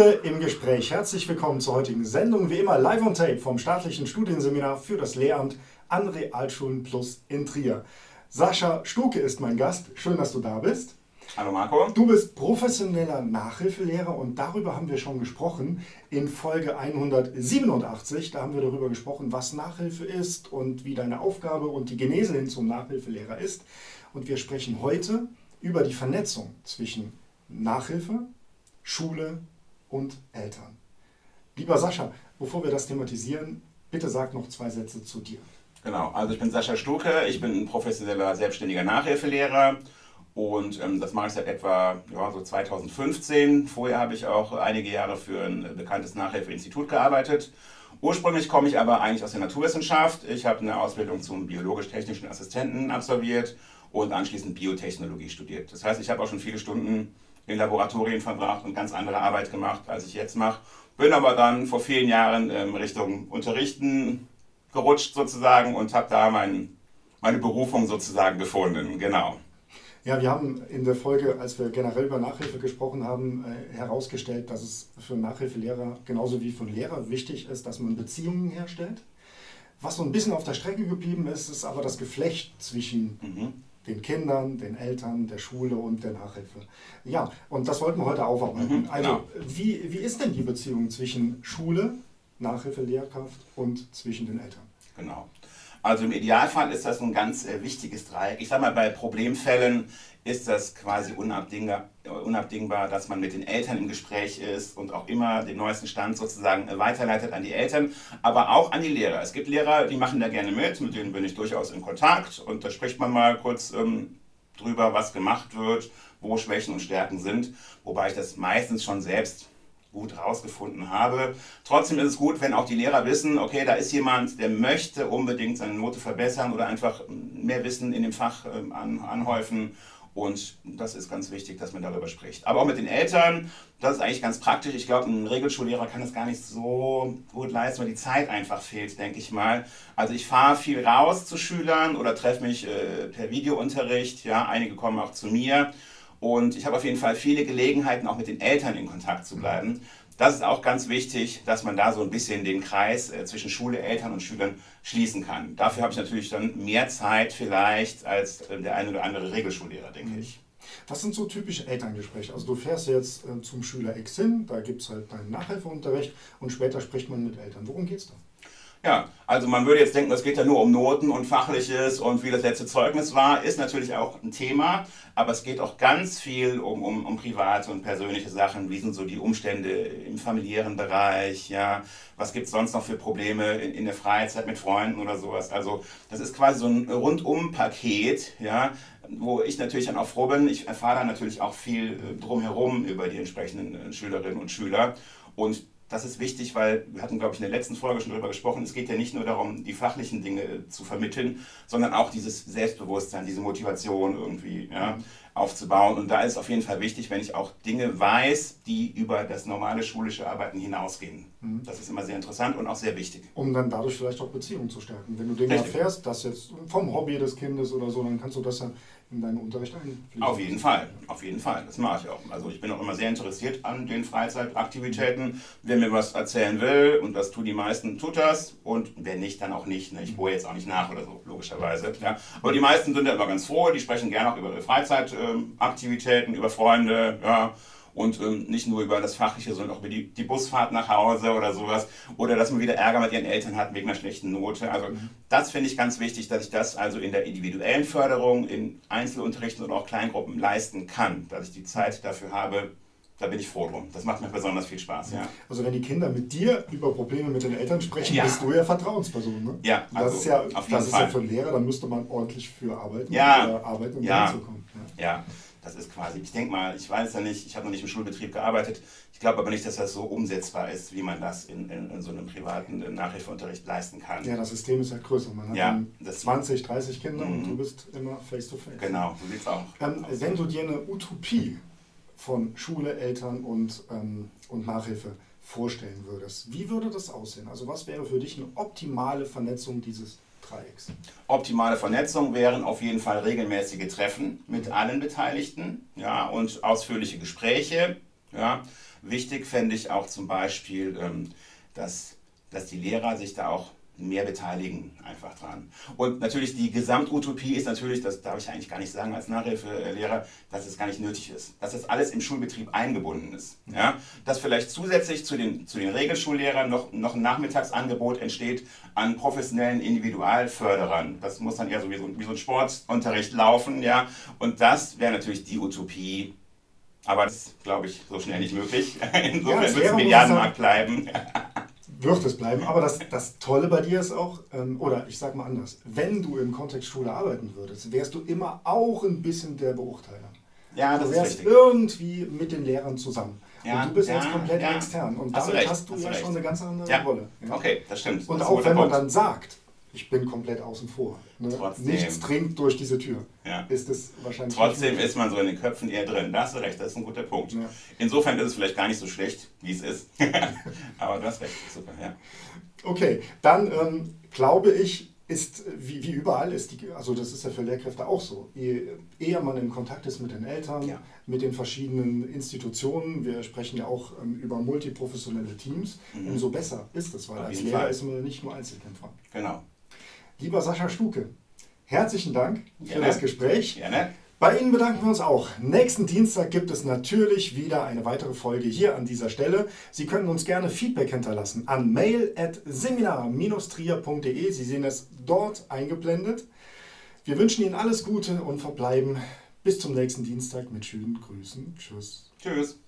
Schule im Gespräch. Herzlich willkommen zur heutigen Sendung. Wie immer live on tape vom staatlichen Studienseminar für das Lehramt an Realschulen Plus in Trier. Sascha Stuke ist mein Gast. Schön, dass du da bist. Hallo Marco. Du bist professioneller Nachhilfelehrer und darüber haben wir schon gesprochen in Folge 187. Da haben wir darüber gesprochen, was Nachhilfe ist und wie deine Aufgabe und die Genese hin zum Nachhilfelehrer ist. Und wir sprechen heute über die Vernetzung zwischen Nachhilfe, Schule und Eltern. Lieber Sascha, bevor wir das thematisieren, bitte sag noch zwei Sätze zu dir. Genau, also ich bin Sascha Stuke, ich bin ein professioneller selbstständiger Nachhilfelehrer und ähm, das mache ich seit etwa ja, so 2015. Vorher habe ich auch einige Jahre für ein bekanntes Nachhilfeinstitut gearbeitet. Ursprünglich komme ich aber eigentlich aus der Naturwissenschaft. Ich habe eine Ausbildung zum biologisch-technischen Assistenten absolviert und anschließend Biotechnologie studiert. Das heißt, ich habe auch schon viele Stunden in Laboratorien verbracht und ganz andere Arbeit gemacht, als ich jetzt mache. Bin aber dann vor vielen Jahren in Richtung Unterrichten gerutscht sozusagen und habe da mein, meine Berufung sozusagen gefunden. Genau. Ja, wir haben in der Folge, als wir generell über Nachhilfe gesprochen haben, äh, herausgestellt, dass es für Nachhilfelehrer genauso wie für Lehrer wichtig ist, dass man Beziehungen herstellt. Was so ein bisschen auf der Strecke geblieben ist, ist aber das Geflecht zwischen mhm den Kindern, den Eltern, der Schule und der Nachhilfe. Ja, und das wollten wir heute aufarbeiten. Mhm, also, genau. wie, wie ist denn die Beziehung zwischen Schule, Nachhilfe, Lehrkraft und zwischen den Eltern? Genau. Also im Idealfall ist das ein ganz äh, wichtiges Dreieck. Ich sage mal, bei Problemfällen ist das quasi unabdingbar, unabdingbar, dass man mit den Eltern im Gespräch ist und auch immer den neuesten Stand sozusagen weiterleitet an die Eltern, aber auch an die Lehrer. Es gibt Lehrer, die machen da gerne mit, mit denen bin ich durchaus in Kontakt und da spricht man mal kurz ähm, drüber, was gemacht wird, wo Schwächen und Stärken sind, wobei ich das meistens schon selbst gut rausgefunden habe. Trotzdem ist es gut, wenn auch die Lehrer wissen, okay, da ist jemand, der möchte unbedingt seine Note verbessern oder einfach mehr Wissen in dem Fach ähm, anhäufen und das ist ganz wichtig, dass man darüber spricht. Aber auch mit den Eltern, das ist eigentlich ganz praktisch. Ich glaube, ein Regelschullehrer kann das gar nicht so gut leisten, weil die Zeit einfach fehlt, denke ich mal. Also ich fahre viel raus zu Schülern oder treffe mich äh, per Videounterricht. Ja, einige kommen auch zu mir. Und ich habe auf jeden Fall viele Gelegenheiten, auch mit den Eltern in Kontakt zu bleiben. Das ist auch ganz wichtig, dass man da so ein bisschen den Kreis äh, zwischen Schule, Eltern und Schülern schließen kann. Dafür habe ich natürlich dann mehr Zeit vielleicht als äh, der eine oder andere Regelschullehrer, denke mhm. ich. Was sind so typische Elterngespräche? Also du fährst jetzt äh, zum Schüler X hin, da gibt es halt deinen Nachhilfeunterricht und später spricht man mit Eltern. Worum geht es da? Ja, also man würde jetzt denken, es geht ja nur um Noten und Fachliches und wie das letzte Zeugnis war, ist natürlich auch ein Thema, aber es geht auch ganz viel um, um, um private und persönliche Sachen. Wie sind so die Umstände im familiären Bereich? Ja, was gibt es sonst noch für Probleme in, in der Freizeit mit Freunden oder sowas? Also das ist quasi so ein Rundum-Paket, ja, wo ich natürlich dann auch froh bin. Ich erfahre dann natürlich auch viel äh, drumherum über die entsprechenden äh, Schülerinnen und Schüler und das ist wichtig, weil wir hatten, glaube ich, in der letzten Folge schon darüber gesprochen, es geht ja nicht nur darum, die fachlichen Dinge zu vermitteln, sondern auch dieses Selbstbewusstsein, diese Motivation irgendwie ja, aufzubauen. Und da ist es auf jeden Fall wichtig, wenn ich auch Dinge weiß, die über das normale schulische Arbeiten hinausgehen. Mhm. Das ist immer sehr interessant und auch sehr wichtig. Um dann dadurch vielleicht auch Beziehungen zu stärken. Wenn du Dinge Richtig. erfährst, das jetzt vom Hobby des Kindes oder so, dann kannst du das ja in deinen Unterricht einfließen. Auf jeden Fall, auf jeden Fall. Das mache ich auch. Also ich bin auch immer sehr interessiert an den Freizeitaktivitäten. Wer mir was erzählen will, und das tun die meisten, tut das. Und wer nicht, dann auch nicht. Ne? Ich bohre jetzt auch nicht nach oder so, logischerweise. Ja. Aber die meisten sind ja immer ganz froh, die sprechen gerne auch über ihre Freizeitaktivitäten, über Freunde, ja und ähm, nicht nur über das Fachliche, sondern auch über die, die Busfahrt nach Hause oder sowas. Oder dass man wieder Ärger mit ihren Eltern hat wegen einer schlechten Note. Also mhm. das finde ich ganz wichtig, dass ich das also in der individuellen Förderung, in Einzelunterrichten und auch Kleingruppen leisten kann, dass ich die Zeit dafür habe, da bin ich froh drum. Das macht mir besonders viel Spaß. Ja. Also wenn die Kinder mit dir über Probleme mit den Eltern sprechen, ja. bist du ja Vertrauensperson. Ne? Ja, also das ist ja, das ist ja für Lehrer, da müsste man ordentlich für arbeiten, ja. arbeiten um ja. zu kommen. Ja. ja. Das ist quasi, ich denke mal, ich weiß ja nicht, ich habe noch nicht im Schulbetrieb gearbeitet. Ich glaube aber nicht, dass das so umsetzbar ist, wie man das in, in, in so einem privaten Nachhilfeunterricht leisten kann. Ja, das System ist ja größer. Man hat ja, 20, 30 Kinder und du mhm. bist immer face to face. Genau, so sieht es auch. Ähm, wenn du dir eine Utopie von Schule, Eltern und, ähm, und Nachhilfe vorstellen würdest, wie würde das aussehen? Also was wäre für dich eine optimale Vernetzung dieses Dreiecks? Optimale Vernetzung wären auf jeden Fall regelmäßige Treffen mit allen Beteiligten ja, und ausführliche Gespräche. Ja. Wichtig fände ich auch zum Beispiel, ähm, dass, dass die Lehrer sich da auch mehr beteiligen einfach dran. Und natürlich die Gesamtutopie ist natürlich, das darf ich eigentlich gar nicht sagen als Nachhilfelehrer, dass es gar nicht nötig ist. Dass das alles im Schulbetrieb eingebunden ist. Ja? Dass vielleicht zusätzlich zu den, zu den Regelschullehrern noch, noch ein Nachmittagsangebot entsteht an professionellen Individualförderern. Das muss dann eher so wie so, wie so ein Sportunterricht laufen. Ja? Und das wäre natürlich die Utopie. Aber das ist, glaube ich, so schnell nicht möglich. Insofern ja, wird es Milliardenmarkt bleiben. wird es bleiben. Aber das, das Tolle bei dir ist auch, ähm, oder ich sage mal anders, wenn du im Kontext Schule arbeiten würdest, wärst du immer auch ein bisschen der Beurteiler. Ja, das du wärst ist richtig. irgendwie mit den Lehrern zusammen. Ja, und du bist ja, jetzt komplett ja. extern. Und hast damit hast du hast ja recht. schon eine ganz andere. Rolle. Okay, das stimmt. Und das auch wenn man dann sagt, ich bin komplett außen vor. Ne? Nichts dringt durch diese Tür. Ja. Ist es wahrscheinlich Trotzdem ist man so in den Köpfen eher drin. Da hast du recht, das ist ein guter Punkt. Ja. Insofern ist es vielleicht gar nicht so schlecht, wie es ist. Aber du hast recht, super, ja. Okay, dann ähm, glaube ich, ist wie, wie überall ist die, also das ist ja für Lehrkräfte auch so. Je eher man in Kontakt ist mit den Eltern, ja. mit den verschiedenen Institutionen, wir sprechen ja auch ähm, über multiprofessionelle Teams, mhm. umso besser ist es, weil Auf als Lehrer Fall. ist man nicht nur Einzelkämpfer. Genau. Lieber Sascha Stuke, herzlichen Dank für Gerne. das Gespräch. Gerne. Bei Ihnen bedanken wir uns auch. Nächsten Dienstag gibt es natürlich wieder eine weitere Folge hier an dieser Stelle. Sie können uns gerne Feedback hinterlassen an mail.seminar-trier.de. Sie sehen es dort eingeblendet. Wir wünschen Ihnen alles Gute und verbleiben bis zum nächsten Dienstag mit schönen Grüßen. Tschüss. Tschüss.